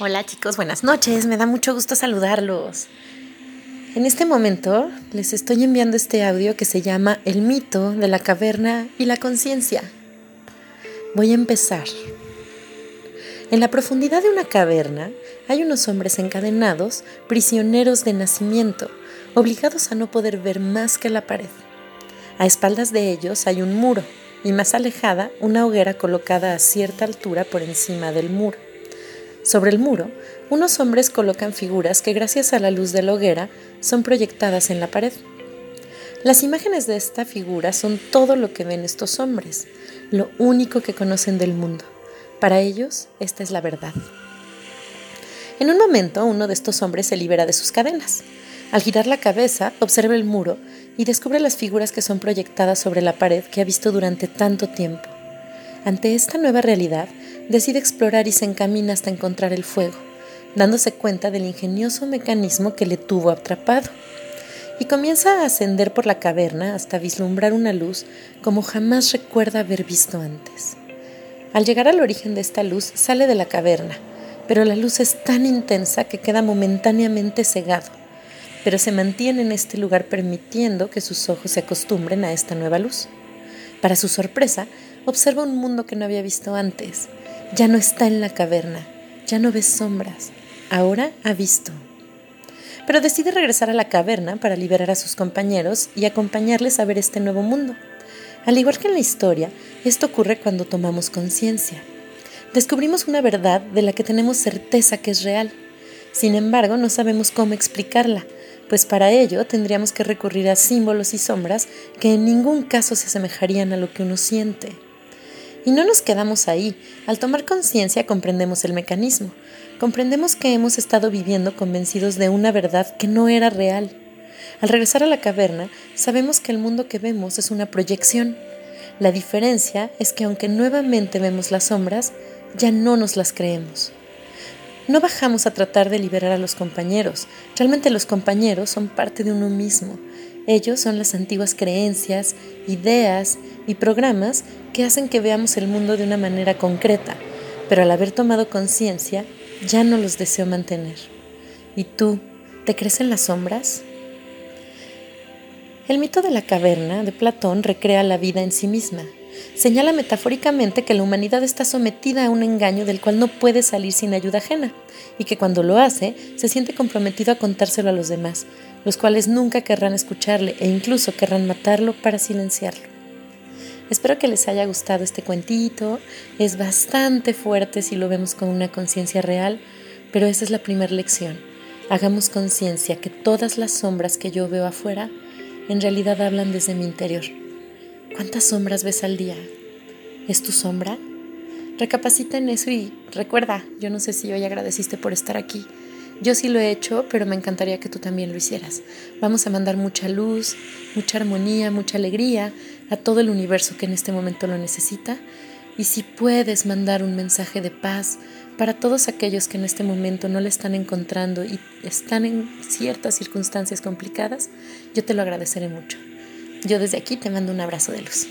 Hola chicos, buenas noches, me da mucho gusto saludarlos. En este momento les estoy enviando este audio que se llama El mito de la caverna y la conciencia. Voy a empezar. En la profundidad de una caverna hay unos hombres encadenados, prisioneros de nacimiento, obligados a no poder ver más que la pared. A espaldas de ellos hay un muro y más alejada una hoguera colocada a cierta altura por encima del muro. Sobre el muro, unos hombres colocan figuras que gracias a la luz de la hoguera son proyectadas en la pared. Las imágenes de esta figura son todo lo que ven estos hombres, lo único que conocen del mundo. Para ellos, esta es la verdad. En un momento, uno de estos hombres se libera de sus cadenas. Al girar la cabeza, observa el muro y descubre las figuras que son proyectadas sobre la pared que ha visto durante tanto tiempo. Ante esta nueva realidad, decide explorar y se encamina hasta encontrar el fuego, dándose cuenta del ingenioso mecanismo que le tuvo atrapado. Y comienza a ascender por la caverna hasta vislumbrar una luz como jamás recuerda haber visto antes. Al llegar al origen de esta luz, sale de la caverna, pero la luz es tan intensa que queda momentáneamente cegado, pero se mantiene en este lugar permitiendo que sus ojos se acostumbren a esta nueva luz. Para su sorpresa, observa un mundo que no había visto antes, ya no está en la caverna, ya no ve sombras, ahora ha visto. Pero decide regresar a la caverna para liberar a sus compañeros y acompañarles a ver este nuevo mundo. Al igual que en la historia, esto ocurre cuando tomamos conciencia. Descubrimos una verdad de la que tenemos certeza que es real. Sin embargo, no sabemos cómo explicarla, pues para ello tendríamos que recurrir a símbolos y sombras que en ningún caso se asemejarían a lo que uno siente. Y no nos quedamos ahí. Al tomar conciencia comprendemos el mecanismo. Comprendemos que hemos estado viviendo convencidos de una verdad que no era real. Al regresar a la caverna, sabemos que el mundo que vemos es una proyección. La diferencia es que aunque nuevamente vemos las sombras, ya no nos las creemos. No bajamos a tratar de liberar a los compañeros. Realmente los compañeros son parte de uno mismo. Ellos son las antiguas creencias, ideas y programas que hacen que veamos el mundo de una manera concreta, pero al haber tomado conciencia ya no los deseo mantener. ¿Y tú, te crees en las sombras? El mito de la caverna de Platón recrea la vida en sí misma. Señala metafóricamente que la humanidad está sometida a un engaño del cual no puede salir sin ayuda ajena, y que cuando lo hace se siente comprometido a contárselo a los demás, los cuales nunca querrán escucharle e incluso querrán matarlo para silenciarlo. Espero que les haya gustado este cuentito, es bastante fuerte si lo vemos con una conciencia real, pero esa es la primera lección. Hagamos conciencia que todas las sombras que yo veo afuera en realidad hablan desde mi interior. ¿Cuántas sombras ves al día? ¿Es tu sombra? Recapacita en eso y recuerda, yo no sé si hoy agradeciste por estar aquí, yo sí lo he hecho, pero me encantaría que tú también lo hicieras. Vamos a mandar mucha luz, mucha armonía, mucha alegría a todo el universo que en este momento lo necesita. Y si puedes mandar un mensaje de paz para todos aquellos que en este momento no le están encontrando y están en ciertas circunstancias complicadas, yo te lo agradeceré mucho. Yo desde aquí te mando un abrazo de luz.